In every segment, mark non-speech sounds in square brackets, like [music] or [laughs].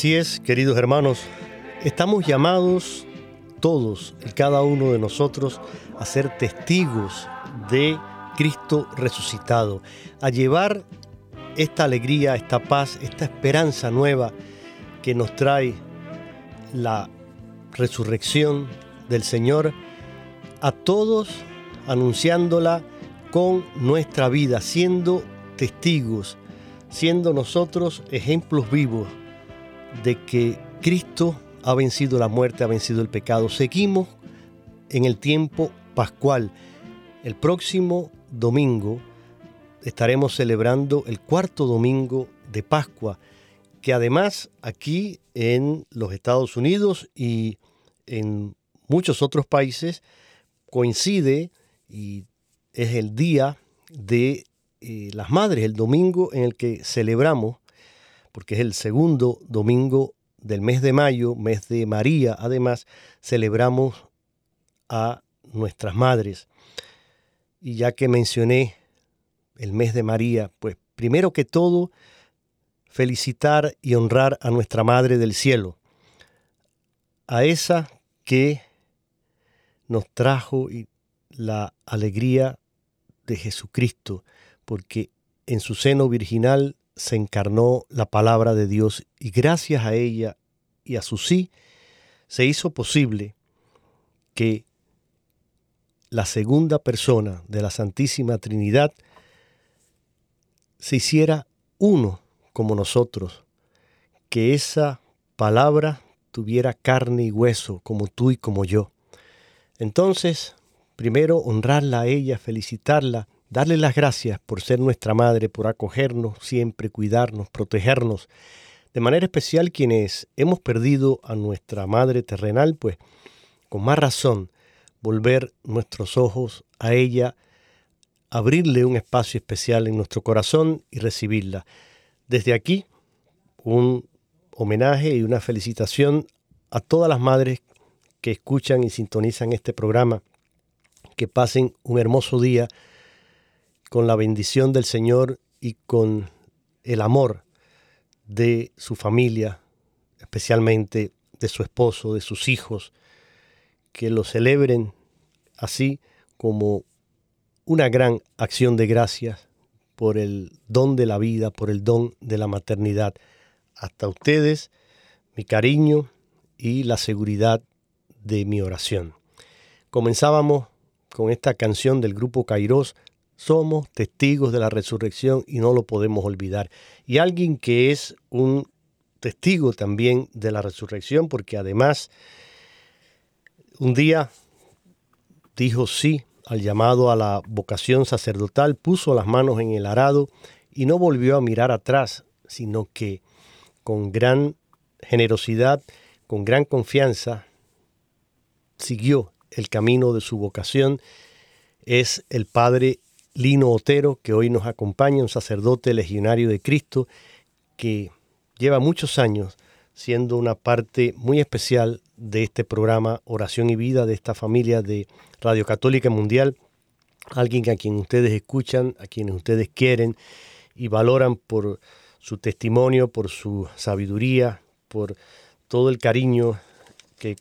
Así es, queridos hermanos, estamos llamados todos y cada uno de nosotros a ser testigos de Cristo resucitado, a llevar esta alegría, esta paz, esta esperanza nueva que nos trae la resurrección del Señor a todos anunciándola con nuestra vida, siendo testigos, siendo nosotros ejemplos vivos de que Cristo ha vencido la muerte, ha vencido el pecado. Seguimos en el tiempo pascual. El próximo domingo estaremos celebrando el cuarto domingo de Pascua, que además aquí en los Estados Unidos y en muchos otros países coincide y es el día de eh, las madres, el domingo en el que celebramos porque es el segundo domingo del mes de mayo, mes de María, además celebramos a nuestras madres. Y ya que mencioné el mes de María, pues primero que todo, felicitar y honrar a nuestra Madre del Cielo, a esa que nos trajo la alegría de Jesucristo, porque en su seno virginal se encarnó la palabra de Dios y gracias a ella y a su sí se hizo posible que la segunda persona de la Santísima Trinidad se hiciera uno como nosotros, que esa palabra tuviera carne y hueso como tú y como yo. Entonces, primero honrarla a ella, felicitarla, darle las gracias por ser nuestra madre, por acogernos siempre, cuidarnos, protegernos. De manera especial quienes hemos perdido a nuestra madre terrenal, pues con más razón volver nuestros ojos a ella, abrirle un espacio especial en nuestro corazón y recibirla. Desde aquí, un homenaje y una felicitación a todas las madres que escuchan y sintonizan este programa. Que pasen un hermoso día con la bendición del Señor y con el amor de su familia, especialmente de su esposo, de sus hijos, que lo celebren así como una gran acción de gracias por el don de la vida, por el don de la maternidad. Hasta ustedes, mi cariño y la seguridad de mi oración. Comenzábamos con esta canción del grupo Kairos, Somos testigos de la resurrección y no lo podemos olvidar. Y alguien que es un testigo también de la resurrección, porque además un día dijo sí al llamado a la vocación sacerdotal, puso las manos en el arado y no volvió a mirar atrás, sino que con gran generosidad, con gran confianza, siguió el camino de su vocación es el padre Lino Otero, que hoy nos acompaña, un sacerdote legionario de Cristo, que lleva muchos años siendo una parte muy especial de este programa Oración y Vida, de esta familia de Radio Católica Mundial, alguien a quien ustedes escuchan, a quienes ustedes quieren y valoran por su testimonio, por su sabiduría, por todo el cariño que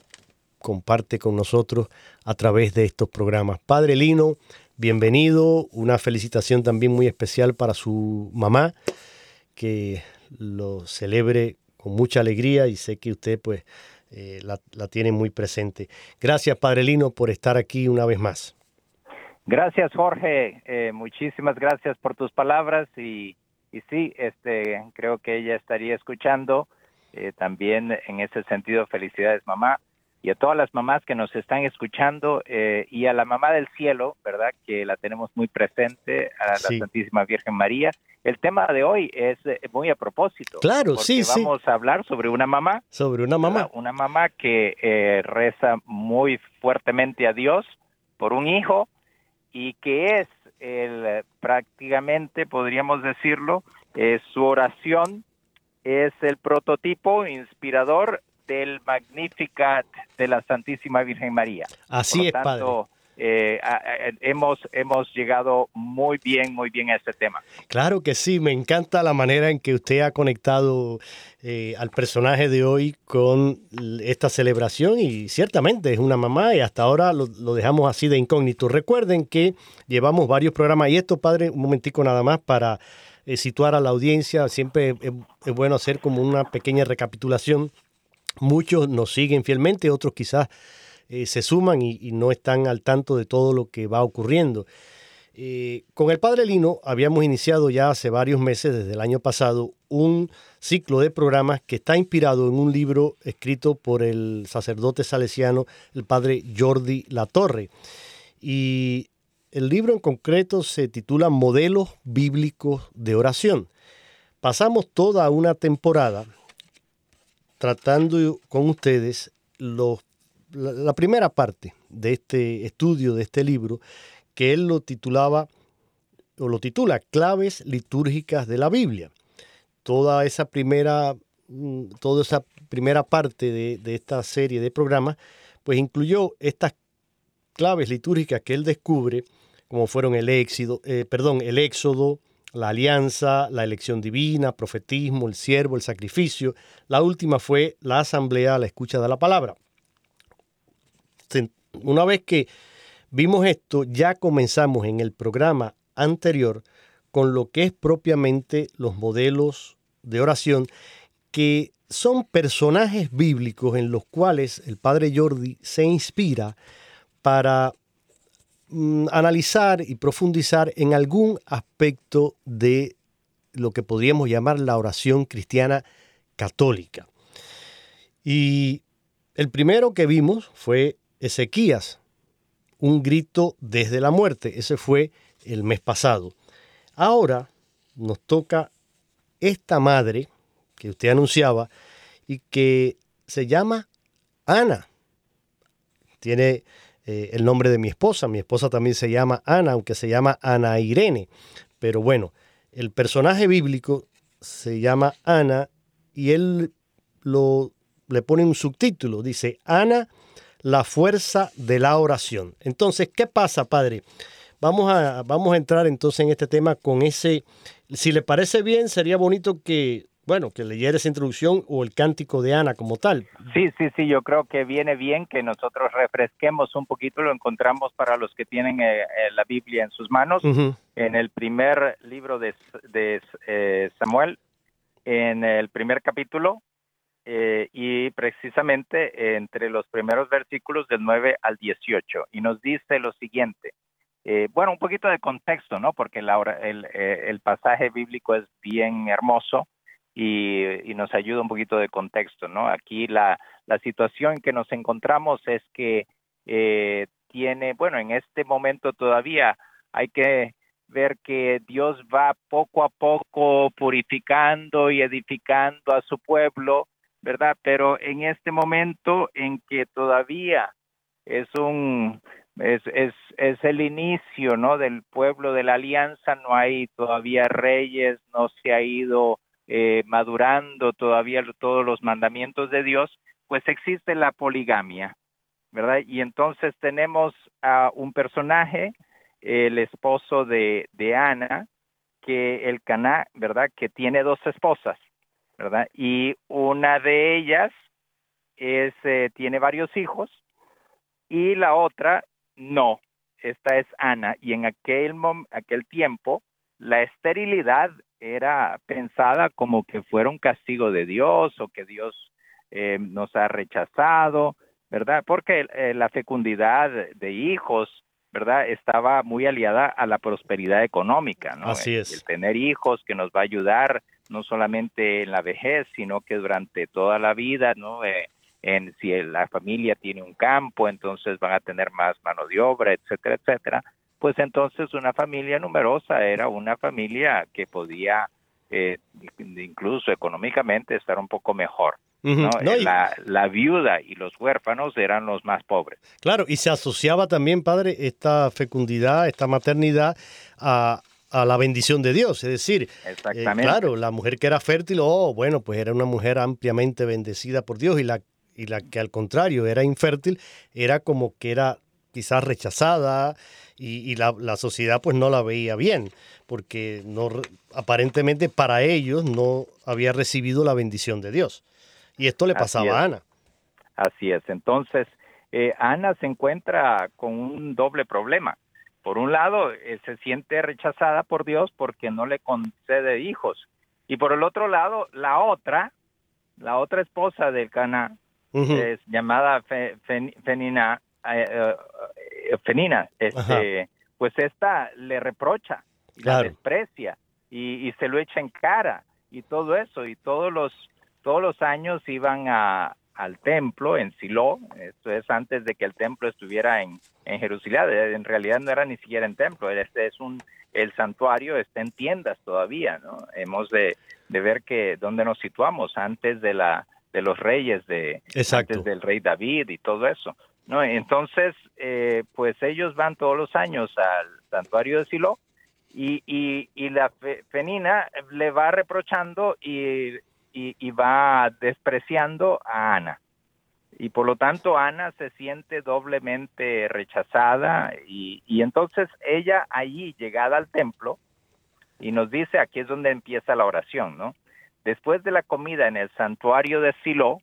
comparte con nosotros a través de estos programas. Padre Lino, bienvenido, una felicitación también muy especial para su mamá, que lo celebre con mucha alegría y sé que usted pues eh, la, tiene muy presente. Gracias Padre Lino por estar aquí una vez más. Gracias Jorge, eh, muchísimas gracias por tus palabras y, sí, este, creo que ella estaría escuchando. Eh, también en ese sentido, felicidades mamá y a todas las mamás que nos están escuchando eh, y a la mamá del cielo, ¿verdad? Que la tenemos muy presente, a la Santísima Virgen María. El tema de hoy es eh, muy a propósito. Claro, sí, sí. Vamos a hablar sobre una mamá. Sobre una mamá. Una mamá que eh, reza muy fuertemente a Dios por un hijo y que es el, prácticamente, podríamos decirlo, su oración es el prototipo inspirador del Magnificat de la Santísima Virgen María. Así es, Padre. Eh, hemos, hemos llegado muy bien, muy bien a este tema. Claro que sí, me encanta la manera en que usted ha conectado eh, al personaje de hoy con esta celebración y ciertamente es una mamá y hasta ahora lo, dejamos así de incógnito. Recuerden que llevamos varios programas y esto, padre, un momentico nada más para eh, situar a la audiencia, siempre es bueno hacer como una pequeña recapitulación Muchos nos siguen fielmente, otros quizás eh, se suman y, no están al tanto de todo lo que va ocurriendo. Eh, con el Padre Lino habíamos iniciado ya hace varios meses, desde el año pasado, un ciclo de programas que está inspirado en un libro escrito por el sacerdote salesiano, el Padre Jordi Latorre. Y el libro en concreto se titula Modelos Bíblicos de Oración. Pasamos toda una temporada tratando con ustedes la, primera parte de este estudio, de este libro, que él lo titulaba, o lo titula, Claves litúrgicas de la Biblia. toda esa primera, mm, toda esa primera parte de, esta serie de programas, pues incluyó estas claves litúrgicas que él descubre, como fueron el éxodo, eh, perdón, el éxodo, la alianza, la elección divina, profetismo, el siervo, el sacrificio. La última fue la asamblea, la escucha de la palabra. Una vez que vimos esto, ya comenzamos en el programa anterior con lo que es propiamente los modelos de oración, que son personajes bíblicos en los cuales el padre Jordi se inspira para mm, analizar y profundizar en algún aspecto de lo que podríamos llamar la oración cristiana católica. Y el primero que vimos fue Ezequías, un grito desde la muerte. Ese fue el mes pasado. Ahora nos toca esta madre que usted anunciaba y que se llama Ana. Tiene eh, el nombre de mi esposa. Mi esposa también se llama Ana, aunque se llama Ana Irene. Pero bueno, el personaje bíblico se llama Ana y él lo, le pone un subtítulo. Dice, Ana, la fuerza de la oración. Entonces, ¿qué pasa, padre? Vamos a, vamos a entrar entonces en este tema con ese, si le parece bien, sería bonito que, bueno, que leyera esa introducción o el cántico de Ana como tal. Sí, sí, sí, yo creo que viene bien que nosotros refresquemos un poquito, lo encontramos para los que tienen eh, eh, la Biblia en sus manos, en el primer libro de, de eh, Samuel, en el primer capítulo, y precisamente entre los primeros versículos del 9 al 18, y nos dice lo siguiente. Bueno, un poquito de contexto, ¿no? Porque la, el, el, pasaje bíblico es bien hermoso y, nos ayuda un poquito de contexto, ¿no? Aquí la, la situación que nos encontramos es que eh, tiene, bueno, en este momento todavía hay que ver que Dios va poco a poco purificando y edificando a su pueblo, ¿verdad? Pero en este momento en que todavía es un es, es, es el inicio ¿no? del pueblo de la alianza, no hay todavía reyes, no se ha ido eh, madurando todavía todos los mandamientos de Dios, pues existe la poligamia, ¿verdad? Y entonces tenemos a un personaje, el esposo de, de Ana, que el Caná, ¿verdad? Que tiene dos esposas, ¿verdad? Y una de ellas es, eh, tiene varios hijos y la otra no, esta es Ana y en aquel, aquel tiempo la esterilidad era pensada como que fuera un castigo de Dios o que Dios eh, nos ha rechazado, ¿verdad? Porque eh, la fecundidad de hijos, ¿verdad? Estaba muy aliada a la prosperidad económica, ¿no? Así es. el tener hijos que nos va a ayudar no solamente en la vejez, sino que durante toda la vida, ¿no? Eh, en si la familia tiene un campo, entonces van a tener más mano de obra, etcétera, etcétera. Pues entonces una familia numerosa era una familia que podía eh, incluso económicamente estar un poco mejor. la, la, viuda y los huérfanos eran los más pobres. Claro, y se asociaba también, padre, esta fecundidad, esta maternidad a, a la bendición de Dios. Es decir, eh, claro, la mujer que era fértil, oh, bueno, pues era una mujer ampliamente bendecida por Dios y la y la que al contrario era infértil, era como que era quizás rechazada y, la, sociedad pues no la veía bien, porque no, aparentemente para ellos no había recibido la bendición de Dios. Y esto le pasaba a Ana. Así es, entonces eh, Ana se encuentra con un doble problema. Por un lado, eh, se siente rechazada por Dios porque no le concede hijos. Y por el otro lado, la otra, la otra esposa del Cana, es llamada Fenina, eh, eh, Fenina, este, pues esta le reprocha, la desprecia y, se lo echa en cara y todo eso. Y todos los todos los años iban a, al templo en Silo, esto es antes de que el templo estuviera en, en Jerusalén, en realidad no era ni siquiera en templo, este es un el santuario está en tiendas todavía, ¿no? Hemos de, de ver que dónde nos situamos antes de la de los reyes de antes del rey David y todo eso. ¿No? Entonces, eh, pues ellos van todos los años al santuario de Silo Y, la Penina le va reprochando y, y, va despreciando a Ana. Y por lo tanto Ana se siente doblemente rechazada y entonces ella allí, llegada al templo, y nos dice, aquí es donde empieza la oración, ¿no? Después de la comida en el santuario de Silo,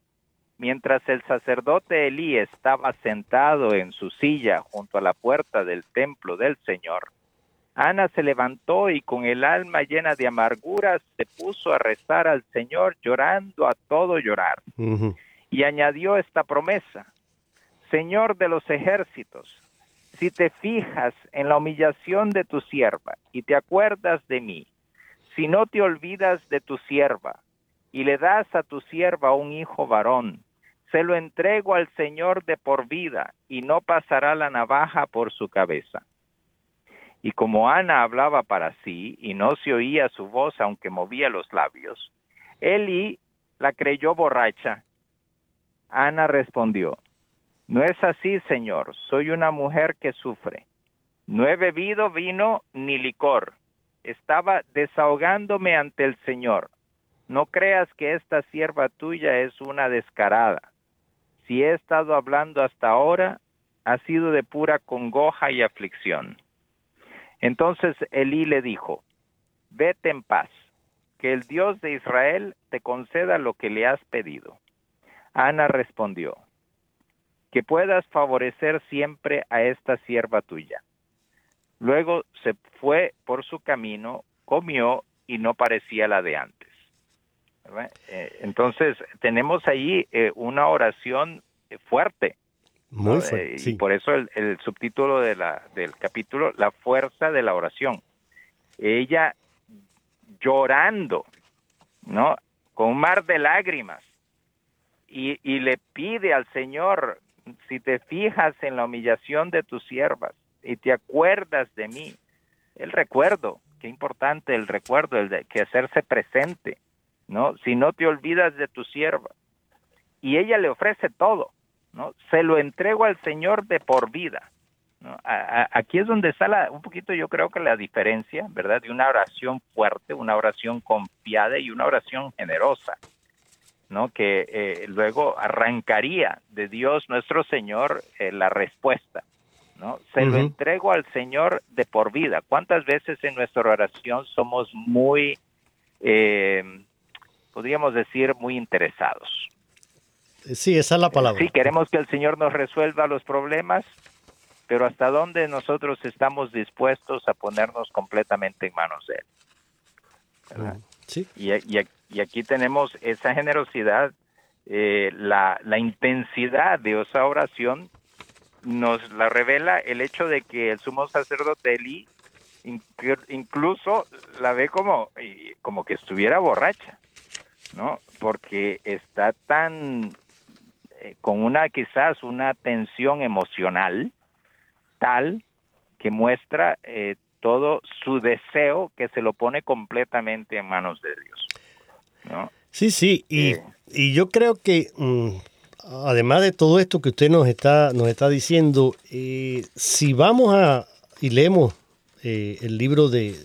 mientras el sacerdote Elí estaba sentado en su silla junto a la puerta del templo del Señor, Ana se levantó y con el alma llena de amarguras se puso a rezar al Señor llorando a todo llorar. Y añadió esta promesa, Señor de los ejércitos, si te fijas en la humillación de tu sierva y te acuerdas de mí, si no te olvidas de tu sierva y le das a tu sierva un hijo varón, se lo entrego al Señor de por vida y no pasará la navaja por su cabeza. Y como Ana hablaba para sí y no se oía su voz aunque movía los labios, Eli la creyó borracha. Ana respondió, No es así, Señor, soy una mujer que sufre. No he bebido vino ni licor. Estaba desahogándome ante el Señor. No creas que esta sierva tuya es una descarada. Si he estado hablando hasta ahora, ha sido de pura congoja y aflicción. Entonces Elí le dijo, vete en paz, que el Dios de Israel te conceda lo que le has pedido. Ana respondió, que puedas favorecer siempre a esta sierva tuya. Luego se fue por su camino, comió y no parecía la de antes. Eh, entonces tenemos ahí eh, una oración fuerte, muy eh, Y por eso el, subtítulo de la, del capítulo, La fuerza de la oración. Ella llorando, ¿no? Con un mar de lágrimas. Y, y le pide al Señor, si te fijas en la humillación de tus siervas y te acuerdas de mí, el recuerdo, qué importante el recuerdo, el de que hacerse presente, ¿no? Si no te olvidas de tu sierva. Y ella le ofrece todo, ¿no? Se lo entrego al Señor de por vida. aquí es donde está un poquito yo creo que la diferencia, ¿verdad? De una oración fuerte, una oración confiada y una oración generosa, ¿no? Que eh, luego arrancaría de Dios nuestro Señor eh, la respuesta, ¿no? Se lo entrego al Señor de por vida. ¿Cuántas veces en nuestra oración somos muy, eh, podríamos decir, muy interesados? Sí, esa es la palabra. Sí, queremos que el Señor nos resuelva los problemas, pero hasta dónde nosotros estamos dispuestos a ponernos completamente en manos de Él. Mm, sí. Y, y, aquí tenemos esa generosidad, eh, la, la intensidad de esa oración nos la revela el hecho de que el sumo sacerdote Eli incluso la ve como, como que estuviera borracha, ¿no? Porque está tan eh, con una quizás una tensión emocional tal que muestra eh, todo su deseo que se lo pone completamente en manos de Dios. ¿no? Sí, sí, y, eh. y yo creo que mm, además de todo esto que usted nos está, nos está diciendo, si vamos a y leemos el libro de,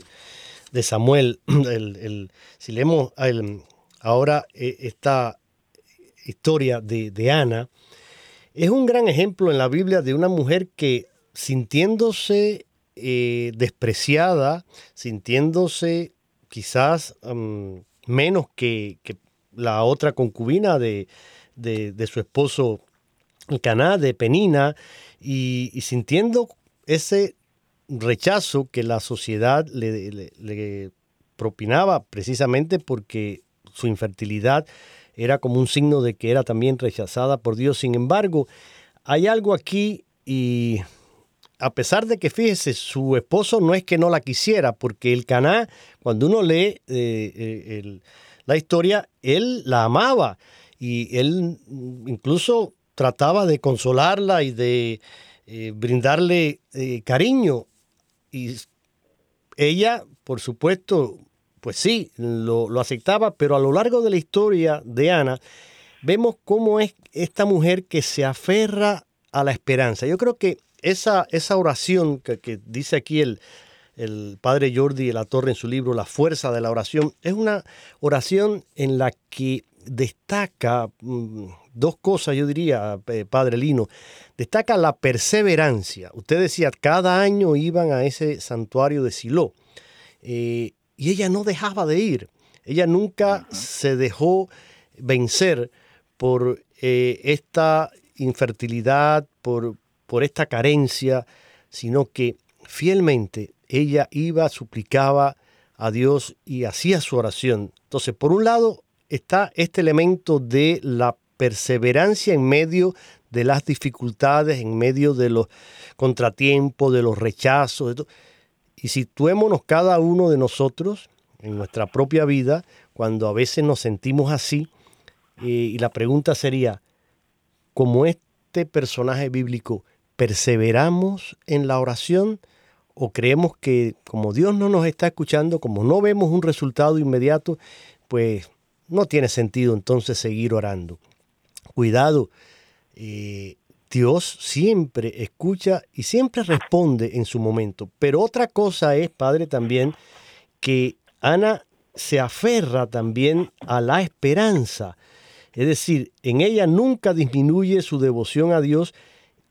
de Samuel, [clears throat] el, el, si leemos el, ahora esta historia de, Ana, es un gran ejemplo en la Biblia de una mujer que sintiéndose eh, despreciada, sintiéndose quizás menos que, la otra concubina de, su esposo Caná, de Penina, y, sintiendo ese rechazo que la sociedad le propinaba precisamente porque su infertilidad era como un signo de que era también rechazada por Dios. Sin embargo, hay algo aquí y a pesar de que fíjese, su esposo no es que no la quisiera, porque el Caná, cuando uno lee eh, eh, la historia, él la amaba y él incluso trataba de consolarla y de eh, brindarle cariño. Y ella, por supuesto, pues sí, lo, aceptaba, pero a lo largo de la historia de Ana, vemos cómo es esta mujer que se aferra a la esperanza. Yo creo que esa, esa oración que, dice aquí el, el padre Jordi de la Torre en su libro La fuerza de la oración. Es una oración en la que destaca mm, dos cosas, yo diría, eh, padre Lino. Destaca la perseverancia. Usted decía, cada año iban a ese santuario de Silo eh, y ella no dejaba de ir. Ella nunca se dejó vencer por eh, esta infertilidad, por, por esta carencia, sino que fielmente ella iba, suplicaba a Dios y hacía su oración. Entonces, por un lado está este elemento de la perseverancia en medio de las dificultades, en medio de los contratiempos, de los rechazos. De y situémonos cada uno de nosotros en nuestra propia vida cuando a veces nos sentimos así. Eh, y la pregunta sería, como este personaje bíblico, ¿perseveramos en la oración? ¿O creemos que como Dios no nos está escuchando, como no vemos un resultado inmediato, pues no tiene sentido entonces seguir orando? Cuidado, eh, Dios siempre escucha y siempre responde en su momento. Pero otra cosa es, Padre, también que Ana se aferra también a la esperanza. Es decir, en ella nunca disminuye su devoción a Dios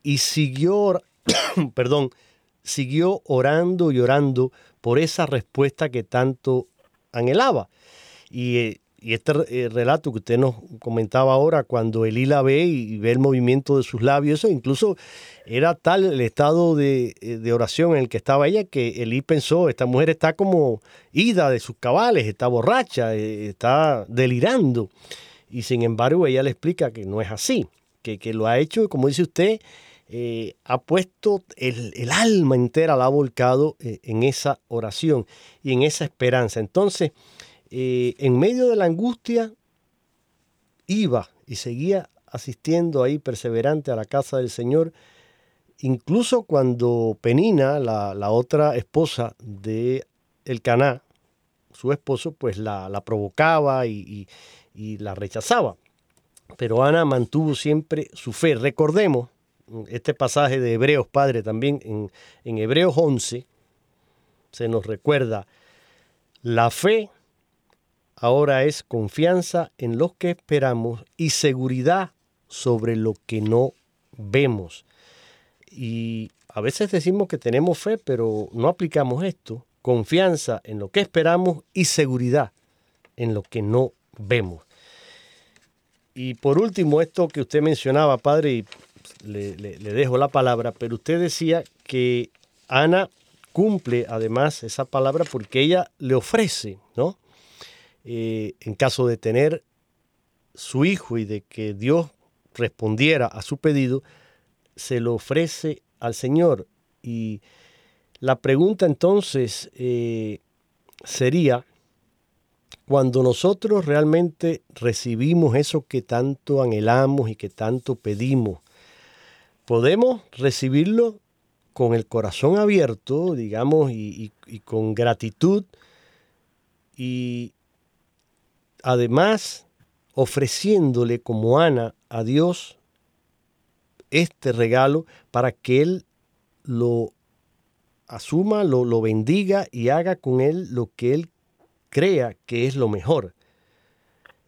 y siguió, [coughs] perdón, siguió orando y orando por esa respuesta que tanto anhelaba. Y, eh, este eh, relato que usted nos comentaba ahora, cuando Elí la ve y, ve el movimiento de sus labios, eso incluso era tal el estado de, eh, oración en el que estaba ella que Elí pensó, esta mujer está como ida de sus cabales, está borracha, está delirando. Y sin embargo ella le explica que no es así, que, que lo ha hecho, como dice usted, eh, ha puesto el, alma entera, la ha volcado eh, en esa oración y en esa esperanza. Entonces, eh, en medio de la angustia, iba y seguía asistiendo ahí perseverante a la casa del Señor, incluso cuando Penina, la, otra esposa de el Caná, su esposo, pues la, provocaba y la rechazaba. Pero Ana mantuvo siempre su fe. Recordemos este pasaje de Hebreos, Padre, también en, en Hebreos 11, se nos recuerda, la fe ahora es confianza en lo que esperamos y seguridad sobre lo que no vemos. Y a veces decimos que tenemos fe, pero no aplicamos esto. Confianza en lo que esperamos y seguridad en lo que no vemos. Y por último, esto que usted mencionaba, padre, y le, dejo la palabra, pero usted decía que Ana cumple además esa palabra porque ella le ofrece, ¿no? Eh, en caso de tener su hijo y de que Dios respondiera a su pedido, se lo ofrece al Señor. Y la pregunta entonces eh, sería, cuando nosotros realmente recibimos eso que tanto anhelamos y que tanto pedimos, podemos recibirlo con el corazón abierto, digamos, y, con gratitud y además ofreciéndole como Ana a Dios este regalo para que Él lo asuma, lo, lo bendiga y haga con Él lo que Él crea que es lo mejor.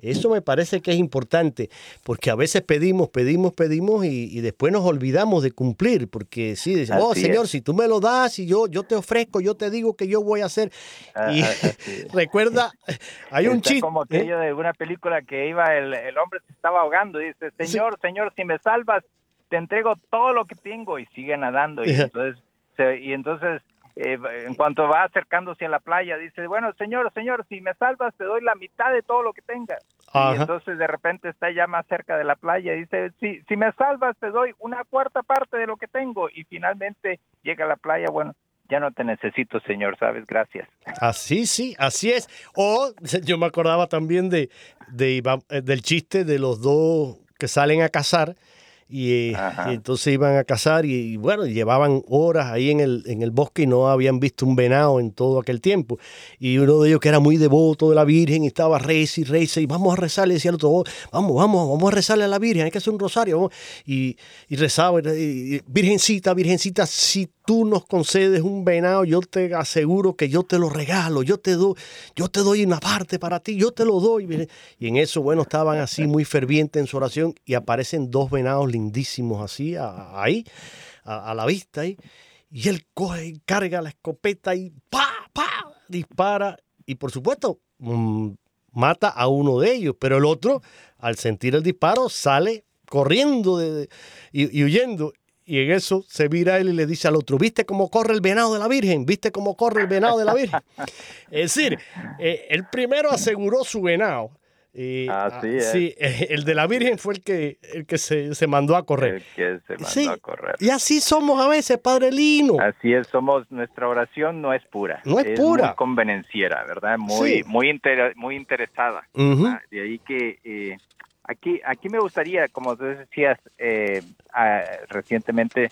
Eso me parece que es importante, porque a veces pedimos, pedimos, pedimos y, después nos olvidamos de cumplir, porque sí, decimos, oh Señor, si tú me lo das y yo, yo te ofrezco, yo te digo que yo voy a hacer. Ah, y [laughs] recuerda, hay un chiste. como ¿eh? aquello de una película que iba, el, hombre se estaba ahogando y dice, Señor, Señor, si me salvas, te entrego todo lo que tengo y sigue nadando. Y entonces, y entonces eh, en cuanto va acercándose a la playa, dice, bueno, señor, señor, si me salvas, te doy la mitad de todo lo que tengas. Y entonces de repente está ya más cerca de la playa y dice, si, si me salvas, te doy una cuarta parte de lo que tengo. Y finalmente llega a la playa, bueno, ya no te necesito, señor, ¿sabes? Gracias. Así, sí, así es. O yo me acordaba también de, de, eh, del chiste de los dos que salen a cazar Y, entonces iban a cazar y, bueno, llevaban horas ahí en el, en el bosque y no habían visto un venado en todo aquel tiempo. Y uno de ellos que era muy devoto de la Virgen y estaba reza y reza y vamos a rezarle, decía el otro, vamos, vamos, vamos a rezarle a la Virgen, hay que hacer un rosario. Y, y rezaba, Virgencita, Virgencita, si tú nos concedes un venado, yo te aseguro que yo te lo regalo, yo te doy, yo te doy una parte para ti, yo te lo doy. Y en eso, bueno, estaban así muy fervientes en su oración y aparecen dos venados así, ahí, a, la vista. Y él coge y carga la escopeta y pa, pa, dispara. Y por supuesto, mm, mata a uno de ellos, pero el otro, al sentir el disparo, sale corriendo y, huyendo. Y en eso se vira él y le dice al otro, ¿viste cómo corre el venado de la Virgen? ¿Viste cómo corre el venado de la Virgen? Es decir, eh, el primero aseguró su venado y, Así ah, Sí, [laughs] el de la Virgen fue el que, el que se, se mandó a correr. El que se mandó a correr. Y así somos a veces, Padre Lino. Así es, somos, nuestra oración no es pura. No es, pura. Muy convenenciera, ¿verdad? Muy, muy, muy interesada. De ahí que eh, aquí, aquí me gustaría, como tú decías eh, ah, recientemente,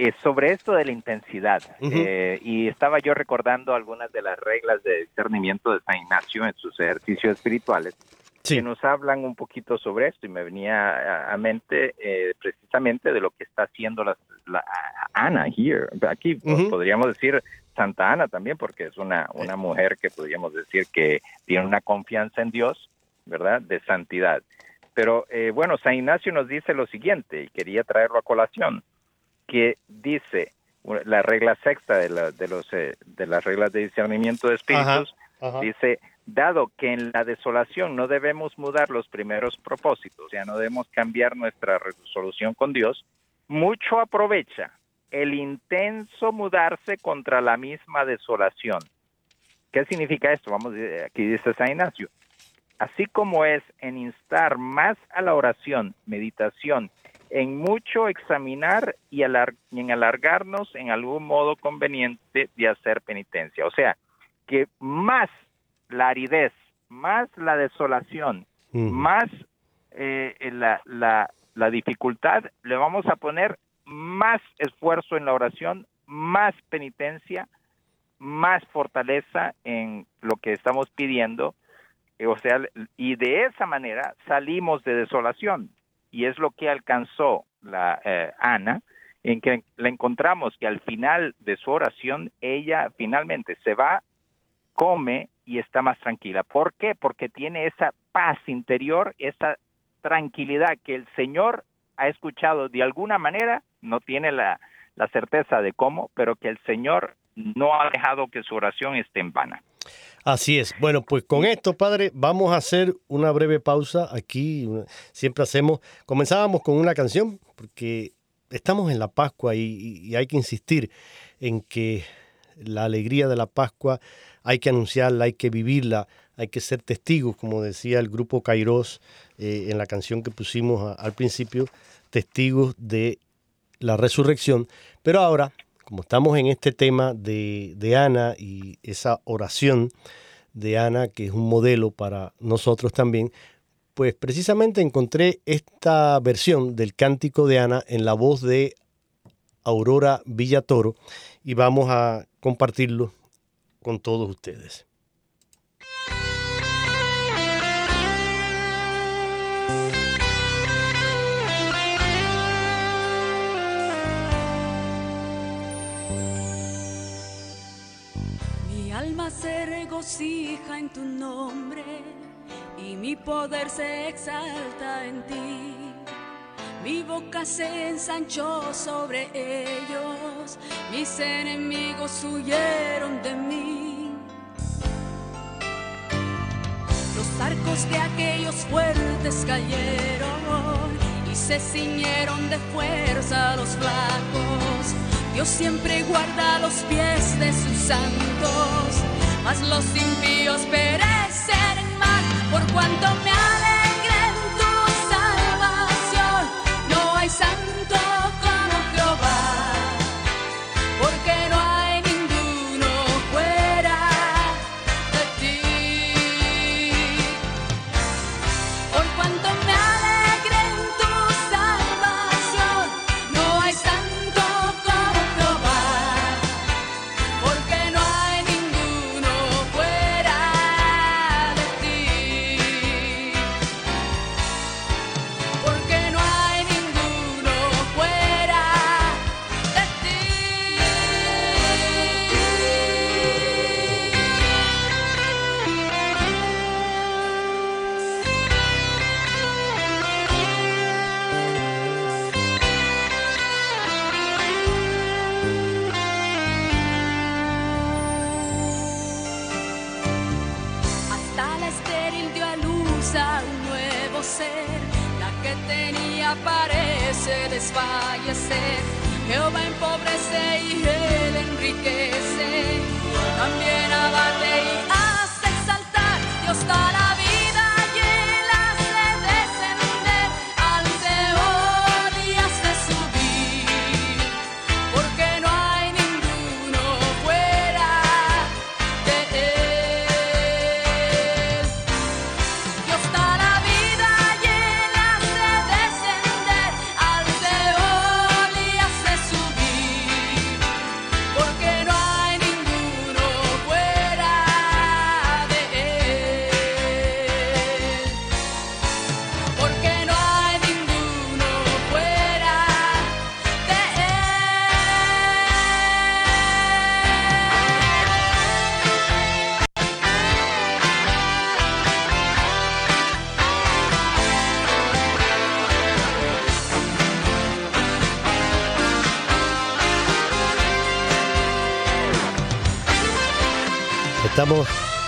eh, sobre esto de la intensidad, eh, y estaba yo recordando algunas de las reglas de discernimiento de San Ignacio en sus ejercicios espirituales, que nos hablan un poquito sobre esto, y me venía a, mente eh, precisamente de lo que está haciendo la, Ana here. Aquí podríamos decir Santa Ana también, porque es una, una mujer que podríamos decir que tiene una confianza en Dios, ¿verdad? De santidad. Pero bueno, San Ignacio nos dice lo siguiente, y quería traerlo a colación que dice la regla sexta de, la, de, los, eh, de las reglas de discernimiento de espíritus, dice, dado que en la desolación no debemos mudar los primeros propósitos, ya no debemos cambiar nuestra resolución con Dios, mucho aprovecha el intenso mudarse contra la misma desolación. ¿Qué significa esto? Vamos, aquí dice San Ignacio. Así como es en instar más a la oración, meditación en mucho examinar y, en alargarnos en algún modo conveniente de hacer penitencia. O sea, que más la aridez, más la desolación, más eh, la, la, la dificultad, le vamos a poner más esfuerzo en la oración, más penitencia, más fortaleza en lo que estamos pidiendo, o sea, y de esa manera salimos de desolación y es lo que alcanzó la eh, Ana, en que la encontramos que al final de su oración ella finalmente se va, come y está más tranquila. ¿Por qué? Porque tiene esa paz interior, esa tranquilidad que el Señor ha escuchado de alguna manera, no tiene la, la certeza de cómo, pero que el Señor no ha dejado que su oración esté en vana. Así es. Bueno, pues con esto, padre, vamos a hacer una breve pausa aquí. Siempre hacemos, comenzábamos con una canción, porque estamos en la Pascua y, hay que insistir en que la alegría de la Pascua hay que anunciarla, hay que vivirla, hay que ser testigos, como decía el grupo Kairos eh, en la canción que pusimos al principio, testigos de la resurrección. Pero ahora como estamos en este tema de, Ana y esa oración de Ana, que es un modelo para nosotros también, pues precisamente encontré esta versión del cántico de Ana en la voz de Aurora Villatoro y vamos a compartirlo con todos ustedes. Se regocija en tu nombre y mi poder se exalta en ti. Mi boca se ensanchó sobre ellos, mis enemigos huyeron de mí. Los arcos de aquellos fuertes cayeron y se ciñeron de fuerza los flacos. Dios siempre guarda los pies de sus santos los impíos perecen en mar por cuanto me alegré en tu salvación. No hay santo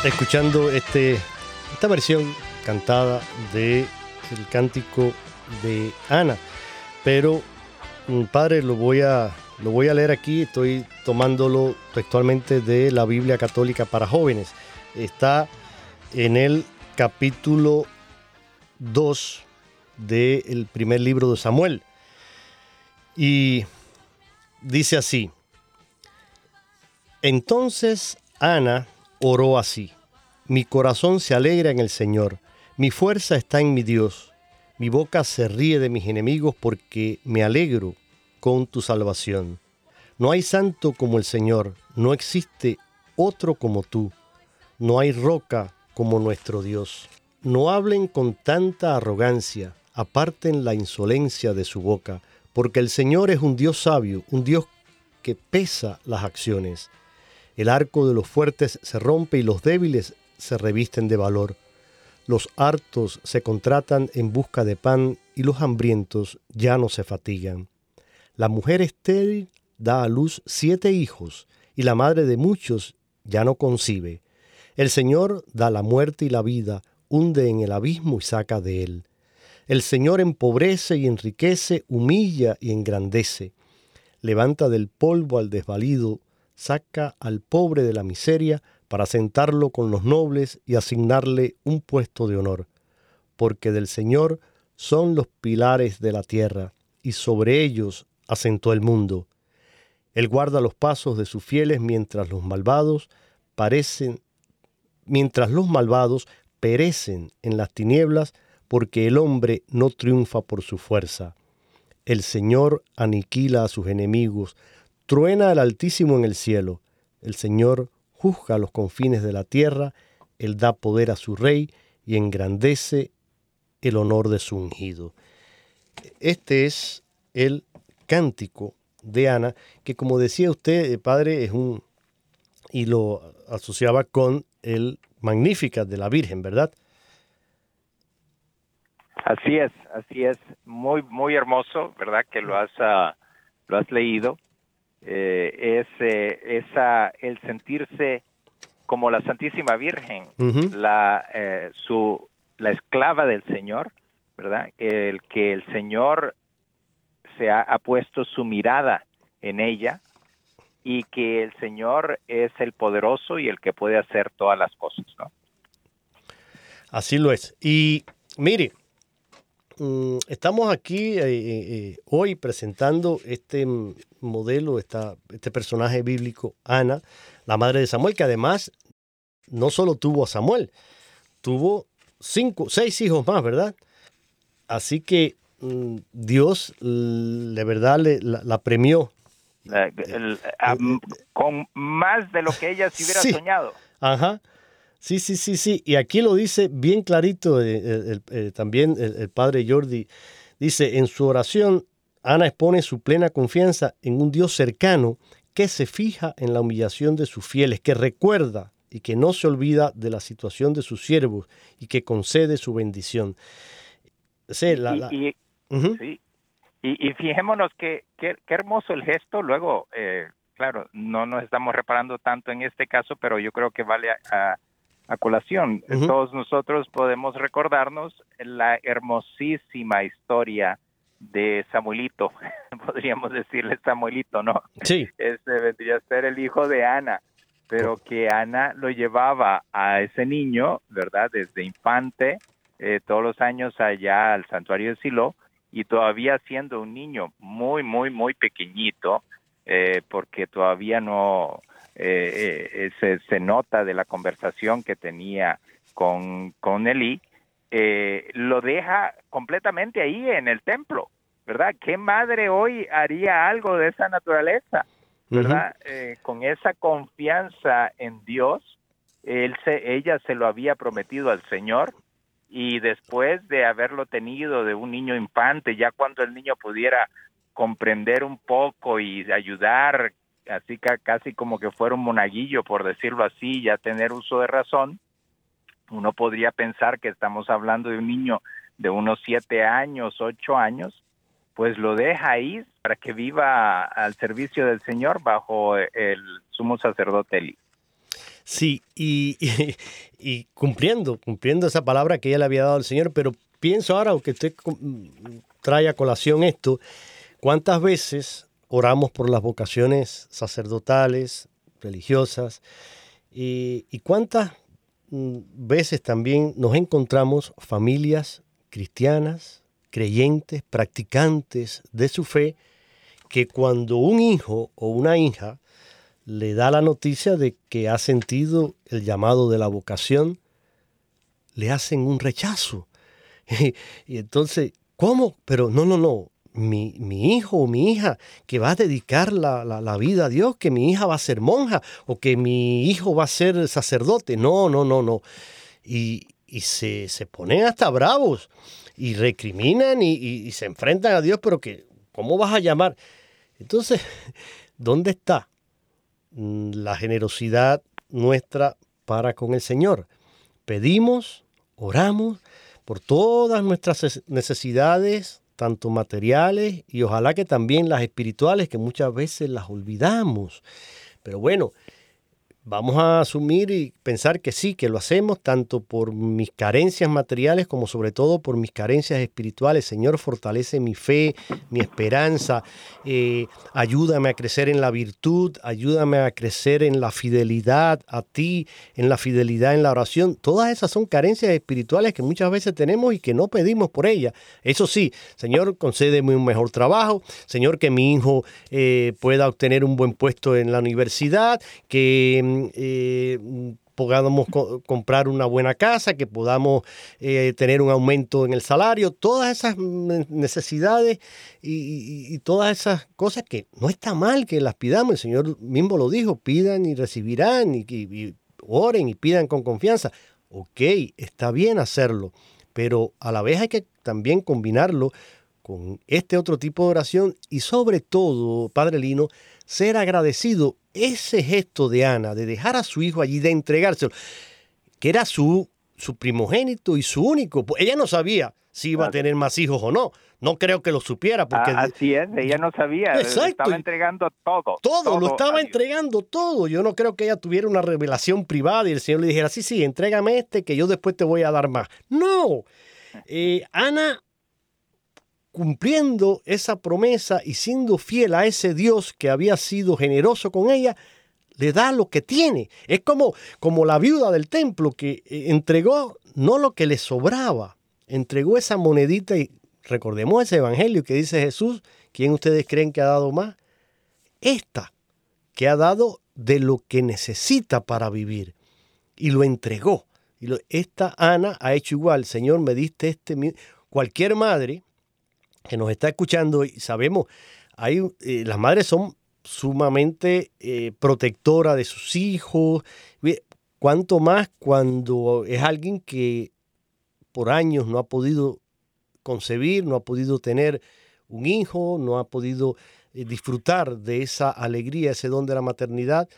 escuchando este, esta versión cantada de cántico de Ana, pero mm, padre lo voy a lo voy a leer aquí, estoy tomándolo textualmente de la Biblia Católica para jóvenes. Está en el capítulo 2 del primer libro de Samuel. Y dice así, entonces Ana oró así. Mi corazón se alegra en el Señor, mi fuerza está en mi Dios, mi boca se ríe de mis enemigos porque me alegro con tu salvación. No hay santo como el Señor, no existe otro como tú, no hay roca como nuestro Dios. No hablen con tanta arrogancia, aparten la insolencia de su boca, porque el Señor es un Dios sabio, un Dios que pesa las acciones. El arco de los fuertes se rompe y los débiles se revisten de valor. Los hartos se contratan en busca de pan y los hambrientos ya no se fatigan. La mujer estéril da a luz siete hijos y la madre de muchos ya no concibe. El Señor da la muerte y la vida, hunde en el abismo y saca de él. El Señor empobrece y enriquece, humilla y engrandece. Levanta del polvo al desvalido, saca al pobre de la miseria para sentarlo con los nobles y asignarle un puesto de honor, porque del Señor son los pilares de la tierra, y sobre ellos asentó el mundo. Él guarda los pasos de sus fieles mientras los malvados parecen mientras los malvados perecen en las tinieblas, porque el hombre no triunfa por su fuerza. El Señor aniquila a sus enemigos, Truena el Altísimo en el cielo. El Señor juzga los confines de la tierra, Él da poder a su rey y engrandece el honor de su ungido. Este es el cántico de Ana, que como decía usted, eh, padre, es un... y lo asociaba con el Magnífica de la Virgen, ¿verdad? Así es, así es, muy muy hermoso, ¿verdad? Que lo has uh, lo has leído eh, es eh, esa, el sentirse como la Santísima Virgen, la, eh, su, la esclava del Señor, ¿verdad? El que el Señor se ha, puesto su mirada en ella y que el Señor es el poderoso y el que puede hacer todas las cosas, ¿no? Así lo es. Y mire, Mm, estamos aquí eh, eh, eh, hoy presentando este modelo, esta, este personaje bíblico, Ana, la madre de Samuel, que además no solo tuvo a Samuel, tuvo cinco, seis hijos más, ¿verdad? Así que mm, Dios, de verdad, le, la, premió. con más de lo que ella se hubiera soñado. Ajá. Sí, sí, sí, sí. Y aquí lo dice bien clarito eh, eh, también el, padre Jordi. Dice, en su oración, Ana expone su plena confianza en un Dios cercano que se fija en la humillación de sus fieles, que recuerda y que no se olvida de la situación de sus siervos y que concede su bendición. Sí, y, fijémonos que qué hermoso el gesto. Luego, eh, claro, no nos estamos reparando tanto en este caso, pero yo creo que vale a a colación. Todos nosotros podemos recordarnos la hermosísima historia de Samuelito, [laughs] podríamos decirle Samuelito, ¿no? Sí. Este vendría a ser el hijo de Ana, pero que Ana lo llevaba a ese niño, ¿verdad? Desde infante, eh, todos los años allá al santuario de Silo, y todavía siendo un niño muy, muy, muy pequeñito, eh, porque todavía no eh, se, se, nota de la conversación que tenía con, con Eli, lo deja completamente ahí en el templo, ¿verdad? ¿Qué madre hoy haría algo de esa naturaleza? ¿Verdad? con esa confianza en Dios, él se, ella se lo había prometido al Señor y después de haberlo tenido de un niño infante, ya cuando el niño pudiera comprender un poco y ayudar, así casi como que fuera un monaguillo, por decirlo así, ya tener uso de razón, uno podría pensar que estamos hablando de un niño de unos siete años, ocho años, pues lo deja ahí para que viva al servicio del Señor bajo el sumo sacerdote Eli. Sí, y, [laughs] cumpliendo, cumpliendo esa palabra que ella le había dado al Señor, pero pienso ahora, aunque usted trae a colación esto, ¿cuántas veces oramos por las vocaciones sacerdotales, religiosas? Y, y cuántas mm, veces también nos encontramos familias cristianas, creyentes, practicantes de su fe, que cuando un hijo o una hija le da la noticia de que ha sentido el llamado de la vocación, le hacen un rechazo. [laughs] y entonces, ¿cómo? Pero no, no, no. Mi, mi, hijo o mi hija que va a dedicar la, la, vida a Dios, que mi hija va a ser monja o que mi hijo va a ser sacerdote. No, no, no, no. Y, y se, se, ponen hasta bravos y recriminan y, y se enfrentan a Dios, pero que, ¿cómo vas a llamar? Entonces, [laughs] ¿dónde está la generosidad nuestra para con el Señor. Pedimos, oramos por todas nuestras necesidades, tanto materiales y ojalá que también las espirituales, que muchas veces las olvidamos. Pero bueno, vamos a asumir y pensar que sí, que lo hacemos tanto por mis carencias materiales como sobre todo por mis carencias espirituales. Señor, fortalece mi fe, mi esperanza, eh, ayúdame a crecer en la virtud, ayúdame a crecer en la fidelidad a ti, en la fidelidad en la oración. Todas esas son carencias espirituales que muchas veces tenemos y que no pedimos por ellas. Eso sí, Señor, concédeme un mejor trabajo, Señor, que mi hijo eh, pueda obtener un buen puesto en la universidad, que eh, podamos comprar una buena casa, que podamos eh, tener un aumento en el salario, todas esas necesidades y, todas esas cosas que no está mal que las pidamos, el Señor mismo lo dijo, pidan y recibirán y, y oren y pidan con confianza. Ok, está bien hacerlo, pero a la vez hay que también combinarlo con este otro tipo de oración y sobre todo, Padre Lino, ser agradecido. Ese gesto de Ana, de dejar a su hijo allí, de entregárselo, que era su, su primogénito y su único. Pues ella no sabía si iba a tener más hijos o no. No creo que lo supiera porque... Ah, así es, ella no sabía. Estaba entregando todo, todo. Todo, lo estaba entregando todo. Yo no creo que ella tuviera una revelación privada y el Señor le dijera, sí, sí, entrégame este que yo después te voy a dar más. No. Eh, Ana cumpliendo esa promesa y siendo fiel a ese Dios que había sido generoso con ella, le da lo que tiene. Es como, como la viuda del templo que eh, entregó no lo que le sobraba, entregó esa monedita y recordemos ese evangelio que dice Jesús, ¿quién ustedes creen que ha dado más? Esta, que ha dado de lo que necesita para vivir y lo entregó. Y esta Ana ha hecho igual, Señor, me diste este... Cualquier madre que nos está escuchando y sabemos, hay, eh, las madres son sumamente eh, protectoras de sus hijos, cuanto más cuando es alguien que por años no ha podido concebir, no ha podido tener un hijo, no ha podido eh, disfrutar de esa alegría, ese don de la maternidad,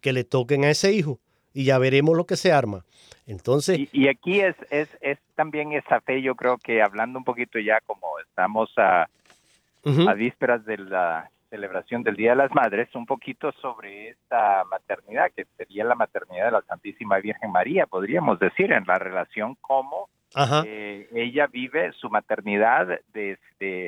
que le toquen a ese hijo y ya veremos lo que se arma. Entonces... Y, aquí es, es, es, también esa fe, yo creo que hablando un poquito ya como estamos a, a vísperas de la, celebración del Día de las Madres un poquito sobre esta maternidad, que sería la maternidad de la Santísima Virgen María, podríamos decir, en la relación como eh, ella vive su maternidad de,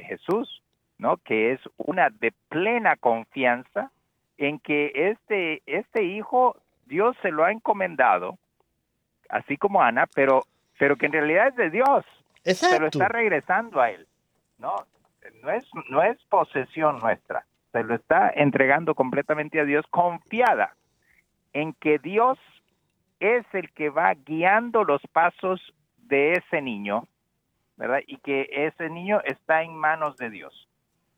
Jesús, ¿no? Que es una de plena confianza en que este, este hijo Dios se lo ha encomendado, así como Ana, pero, pero que en realidad es de Dios. Se lo está regresando a él, ¿no? No es, no es posesión nuestra, se lo está entregando completamente a Dios, confiada en que Dios es el que va guiando los pasos de ese niño, ¿verdad? Y que ese niño está en manos de Dios.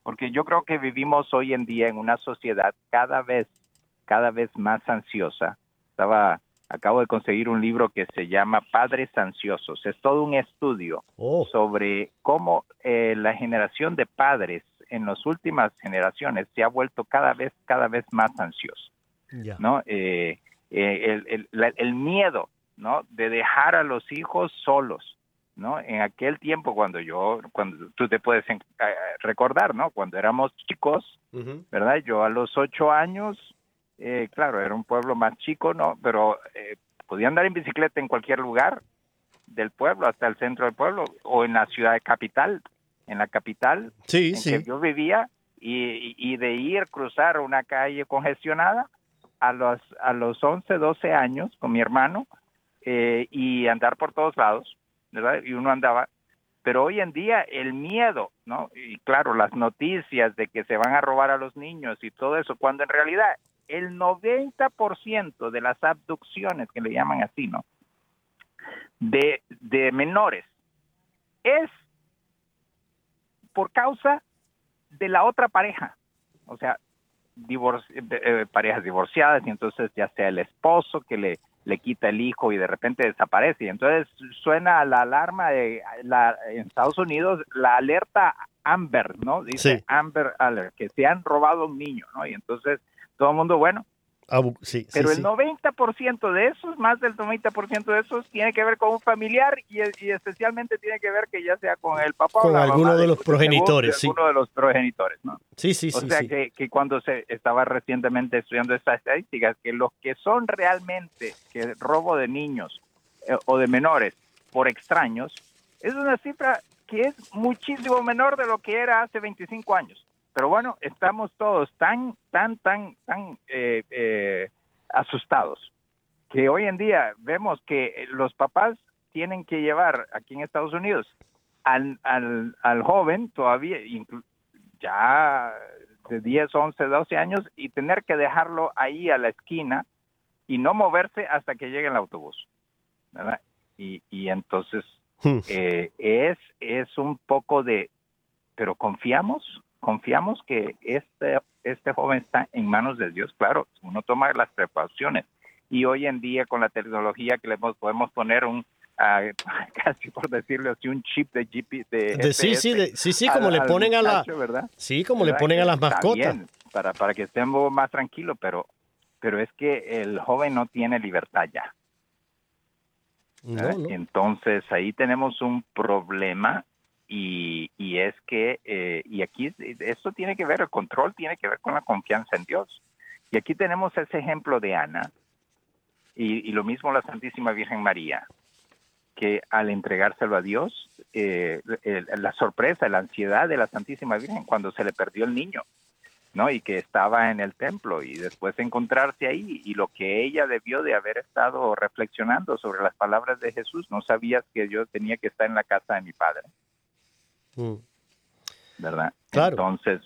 Porque yo creo que vivimos hoy en día en una sociedad cada vez, cada vez más ansiosa. Estaba, acabo de conseguir un libro que se llama Padres Ansiosos. Es todo un estudio oh. sobre cómo eh, la generación de padres en las últimas generaciones se ha vuelto cada vez, cada vez más ansioso. ¿no? Eh, eh, el, el, el, miedo ¿no? De dejar a los hijos solos, ¿no? En aquel tiempo cuando yo, cuando tú te puedes recordar, ¿no? Cuando éramos chicos, ¿verdad? Yo a los ocho años, eh, claro, era un pueblo más chico, ¿no? Pero eh, podía andar en bicicleta en cualquier lugar del pueblo, hasta el centro del pueblo, o en la ciudad de capital, en la capital sí, en sí. que yo vivía, y, y, de ir cruzar una calle congestionada a los, a los 11, 12 años con mi hermano, eh, y andar por todos lados, ¿verdad? Y uno andaba, pero hoy en día el miedo, ¿no? Y claro, las noticias de que se van a robar a los niños y todo eso, cuando en realidad el 90% de las abducciones, que le llaman así, ¿no? De, de menores, es por causa de la otra pareja. O sea, eh, parejas divorciadas y entonces ya sea el esposo que le le quita el hijo y de repente desaparece. Y entonces suena la alarma de la, en Estados Unidos, la alerta Amber, ¿no? Dice Amber Alert, que se han robado un niño, ¿no? Y entonces todo el mundo, bueno, pero el 90% de esos, más del 90% de esos, tiene que ver con un familiar y, especialmente tiene que ver que ya sea con el papá con o la alguno de los progenitores, sí. Uno de los progenitores, ¿no? Sí, sí, o sí. O sea, Que, que, cuando se estaba recientemente estudiando estas estadísticas, que los que son realmente que robo de niños eh, o de menores por extraños, es una cifra que es muchísimo menor de lo que era hace 25 años. Pero bueno, estamos todos tan, tan, tan, tan eh, eh, asustados que hoy en día vemos que los papás tienen que llevar aquí en Estados Unidos al, al, al joven todavía ya de 10, 11, 12 años y tener que dejarlo ahí a la esquina y no moverse hasta que llegue el autobús. ¿verdad? Y, y entonces hmm. eh, es, es un poco de, pero confiamos, confiamos que este, este joven está en manos de Dios, claro, uno toma las precauciones. Y hoy en día con la tecnología que le podemos poner un, uh, [laughs] casi por decirlo así, un chip de GP de, sí, sí, sí, sí, como le ponen a la ¿verdad? Sí, como le ponen a las mascotas. para para que estemos más tranquilos, pero pero es que el joven no tiene libertad ya. Entonces ahí tenemos un problema y, es que, eh, y aquí esto tiene que ver, el control tiene que ver con la confianza en Dios. Y aquí tenemos ese ejemplo de Ana y, y lo mismo la Santísima Virgen María, que al entregárselo a Dios, eh, la sorpresa, la ansiedad de la Santísima Virgen cuando se le perdió el niño, ¿no? Y que estaba en el templo y después encontrarse ahí y lo que ella debió de haber estado reflexionando sobre las palabras de Jesús, no sabías que yo tenía que estar en la casa de mi padre. Mm. ¿Verdad? Claro. Entonces,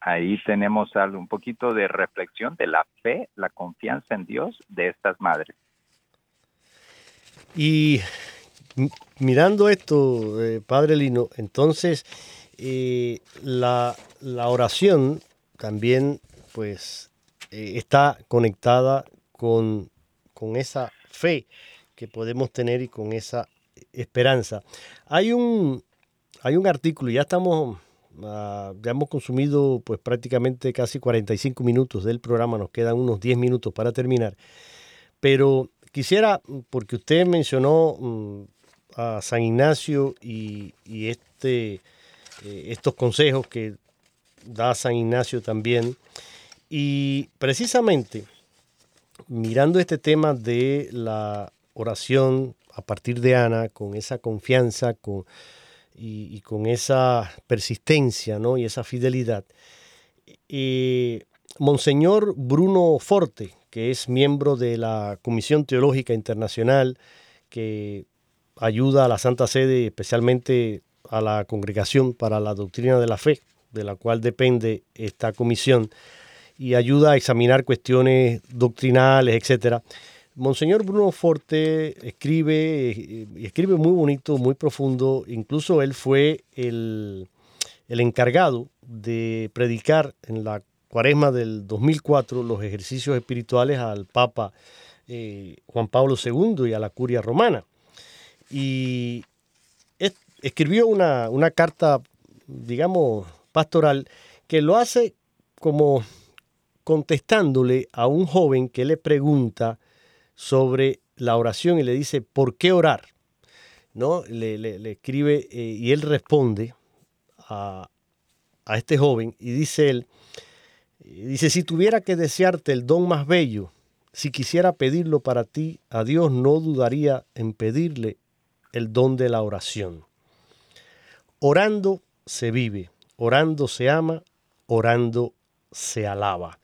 ahí tenemos algo, un poquito de reflexión de la fe, la confianza en Dios de estas madres. Y mirando esto, eh, Padre Lino, entonces eh, la, la, oración también pues eh, está conectada con, con esa fe que podemos tener y con esa esperanza. Hay un, hay un artículo, ya estamos, ah, ya hemos consumido pues prácticamente casi 45 minutos del programa, nos quedan unos 10 minutos para terminar, pero quisiera, porque usted mencionó mm, a San Ignacio y, este, eh, estos consejos que da San Ignacio también. Y precisamente mirando este tema de la oración a partir de Ana, con esa confianza con, y, con esa persistencia ¿no? y esa fidelidad, eh, Monseñor Bruno Forte, que es miembro de la Comisión Teológica Internacional, que ayuda a la Santa Sede, especialmente a la Congregación para la Doctrina de la Fe, de la cual depende esta comisión, y ayuda a examinar cuestiones doctrinales, etcétera. Monseñor Bruno Forte escribe, y escribe muy bonito, muy profundo, incluso él fue el, encargado de predicar en la cuaresma del 2004 los ejercicios espirituales al Papa eh, Juan Pablo II y a la curia romana. Y escribió una carta, digamos, pastoral, que lo hace como contestándole a un joven que le pregunta sobre la oración y le dice, ¿por qué orar? ¿No? Le, escribe eh, y él responde a, a, este joven y dice él, dice, si tuviera que desearte el don más bello, si quisiera pedirlo para ti, a Dios no dudaría en pedirle el don de la oración. Orando se vive, orando se ama, orando se alaba.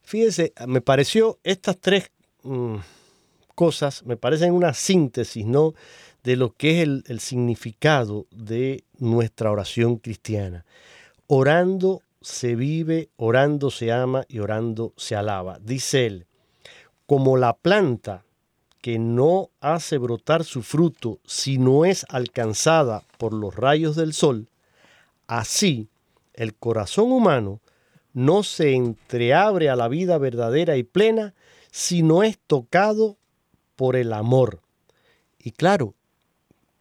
Fíjese, me pareció estas tres mm, cosas, me parecen una síntesis, ¿no? De lo que es el, significado de nuestra oración cristiana. Orando se vive, orando se ama y orando se alaba. Dice él, como la planta que no hace brotar su fruto si no es alcanzada por los rayos del sol, así el corazón humano no se entreabre a la vida verdadera y plena si no es tocado por el amor. Y claro,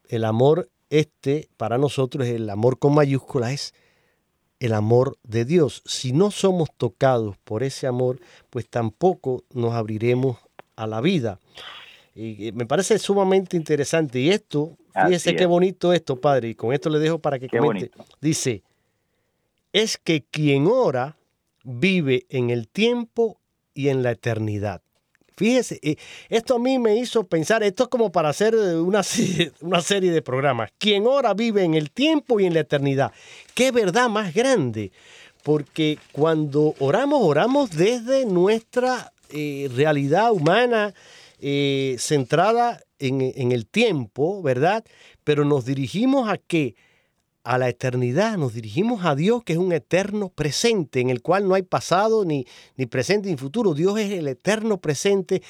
el amor este para nosotros, el amor con mayúscula, es el amor de Dios. Si no somos tocados por ese amor, pues tampoco nos abriremos a la vida. Y me parece sumamente interesante. Y esto, fíjese qué bonito esto, padre, y con esto le dejo para que comente. Dice, es que quien ora vive en el tiempo y en la eternidad. Fíjese, eh, esto a mí me hizo pensar, esto es como para hacer una, [laughs] una serie de programas. Quien ora vive en el tiempo y en la eternidad. Qué verdad más grande, porque cuando oramos, oramos desde nuestra eh, realidad humana, eh, centrada en, el tiempo, ¿verdad? Pero nos dirigimos a qué? A la eternidad, nos dirigimos a Dios que es un eterno presente, en el cual no hay pasado ni, ni presente ni futuro. Dios es el eterno presente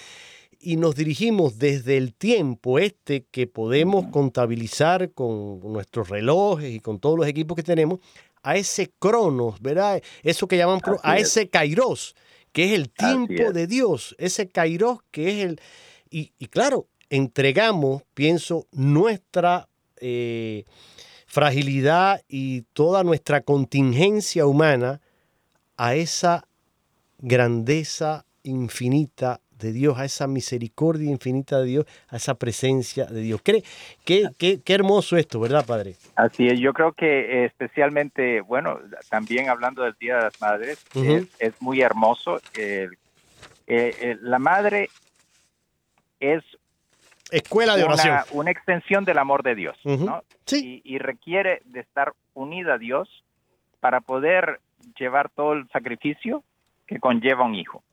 y nos dirigimos desde el tiempo este que podemos contabilizar con nuestros relojes y con todos los equipos que tenemos, a ese cronos, ¿verdad? Eso que llaman, a ese kairos, que es el tiempo de Dios, ese kairos que es el... Y, claro, entregamos, pienso, nuestra eh, fragilidad y toda nuestra contingencia humana a esa grandeza infinita de Dios, a esa misericordia infinita de Dios, a esa presencia de Dios. ¿Qué, qué, qué, hermoso esto, ¿verdad, Padre? Así es, yo creo que especialmente, bueno, también hablando del Día de las Madres, es, muy hermoso. la madre es escuela de oración. Una, extensión del amor de Dios, ¿no? Sí. Y, y, requiere de estar unida a Dios para poder llevar todo el sacrificio que conlleva un hijo.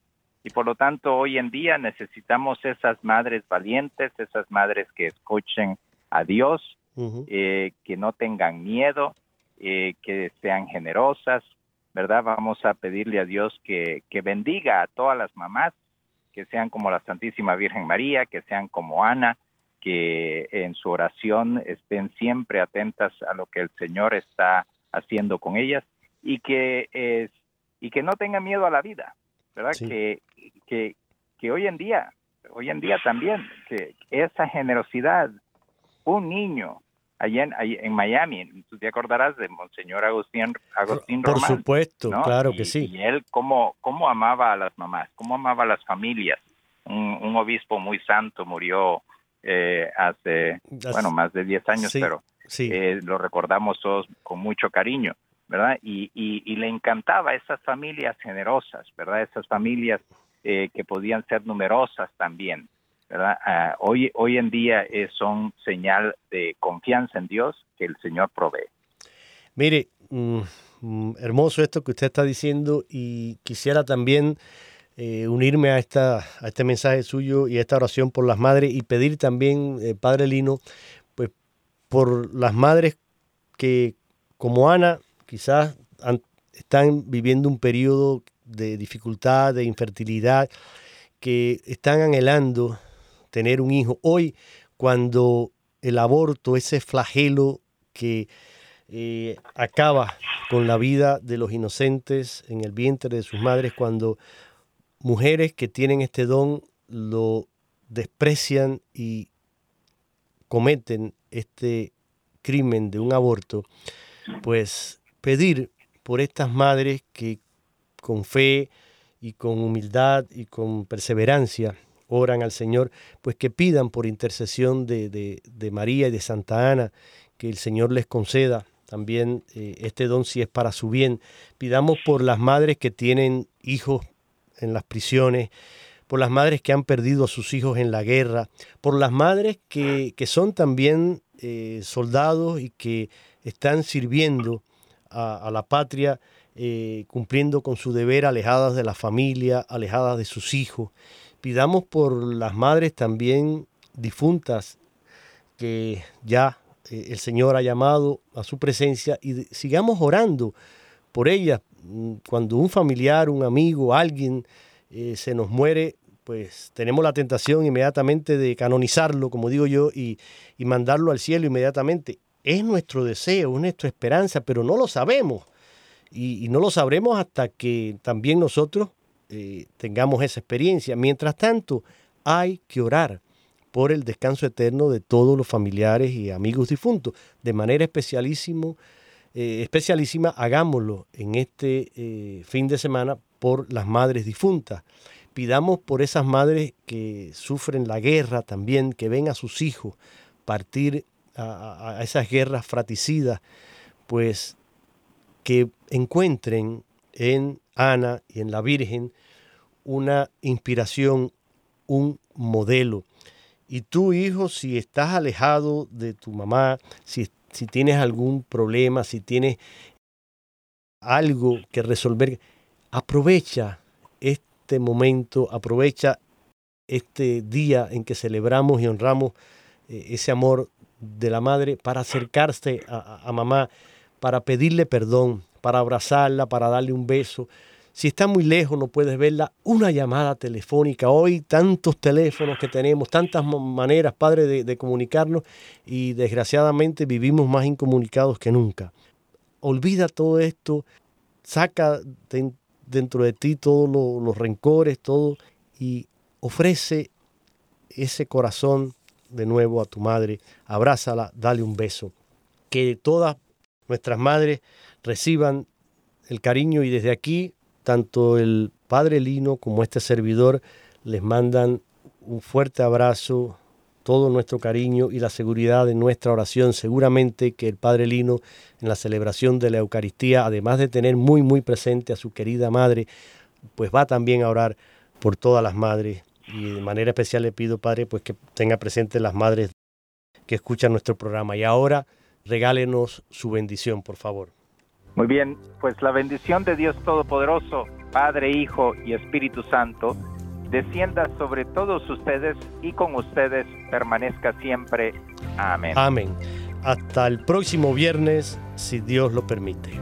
Y por lo tanto, hoy en día necesitamos esas madres valientes, esas madres que escuchen a Dios, eh, que no tengan miedo, eh, que sean generosas, ¿verdad? Vamos a pedirle a Dios que, que bendiga a todas las mamás, que sean como la Santísima Virgen María, que sean como Ana, que en su oración estén siempre atentas a lo que el Señor está haciendo con ellas y que, es, y que no tengan miedo a la vida, ¿verdad? Que, que, que hoy en día, hoy en día también, que esa generosidad, un niño allá en, en Miami, tú te acordarás de Monseñor Agustín, Agustín Por supuesto, claro que sí. Y él cómo, cómo amaba a las mamás, cómo amaba a las familias. Un, obispo muy santo murió eh, hace, bueno, más de 10 años, pero eh, lo recordamos todos con mucho cariño. ¿verdad? Y, y, le encantaba esas familias generosas, ¿verdad? Esas familias eh, que podían ser numerosas también, Ah, hoy, hoy en día son señal de confianza en Dios que el Señor provee. Mire, mm, mm, hermoso esto que usted está diciendo y quisiera también eh, unirme a, esta, a este mensaje suyo y a esta oración por las madres y pedir también, eh, Padre Lino, pues por las madres que como Ana quizás están viviendo un periodo de dificultad, de infertilidad, que están anhelando tener un hijo. Hoy, cuando el aborto, ese flagelo que eh, acaba con la vida de los inocentes en el vientre de sus madres, cuando mujeres que tienen este don lo desprecian y cometen este crimen de un aborto, pues pedir por estas madres que con fe y con humildad y con perseverancia oran al Señor, pues que pidan por intercesión de, María y de Santa Ana que el Señor les conceda también eh, este don si es para su bien. Pidamos por las madres que tienen hijos en las prisiones, por las madres que han perdido a sus hijos en la guerra, por las madres que, son también eh, soldados y que están sirviendo a, la patria, eh, cumpliendo con su deber, alejadas de la familia, alejadas de sus hijos. Pidamos por las madres también difuntas que ya eh, el Señor ha llamado a su presencia y sigamos orando por ellas, Mm, cuando un familiar, un amigo, alguien eh, se nos muere, pues tenemos la tentación inmediatamente de canonizarlo, como digo yo, y, mandarlo al cielo inmediatamente. Es nuestro deseo, es nuestra esperanza, pero no lo sabemos. Y, no lo sabremos hasta que también nosotros eh, tengamos esa experiencia. Mientras tanto, hay que orar por el descanso eterno de todos los familiares y amigos difuntos, de manera especialísimo eh, especialísima, hagámoslo en este eh, fin de semana por las madres difuntas. Pidamos por esas madres que sufren la guerra también, que ven a sus hijos partir a, a esas guerras fraticidas, pues que encuentren en Ana y en la Virgen una inspiración, un modelo. Y tú, hijo, si estás alejado de tu mamá, si si tienes algún problema, si tienes algo que resolver, aprovecha este momento, aprovecha este día en que celebramos y honramos eh, ese amor de la madre para acercarse a, mamá, para pedirle perdón, para abrazarla, para darle un beso, si está muy lejos, no puedes verla, una llamada telefónica. Hoy tantos teléfonos que tenemos, tantas maneras, Padre, de, comunicarnos y desgraciadamente vivimos más incomunicados que nunca. Olvida todo esto, saca dentro de ti todos los rencores, todo, y ofrece ese corazón de nuevo a tu madre, abrázala, dale un beso. Que todas nuestras madres reciban el cariño y desde aquí tanto el Padre Lino como este servidor les mandan un fuerte abrazo, todo nuestro cariño y la seguridad de nuestra oración. Seguramente que el Padre Lino en la celebración de la Eucaristía, además de tener muy, muy presente a su querida madre, pues va también a orar por todas las madres. Y de manera especial le pido, Padre, pues que tenga presente las madres que escuchan nuestro programa. Y ahora regálenos su bendición, por favor. Muy bien, pues la bendición de Dios Todopoderoso, Padre, Hijo y Espíritu Santo, descienda sobre todos ustedes y con ustedes permanezca siempre. Amén. Amén. Hasta el próximo viernes, si Dios lo permite.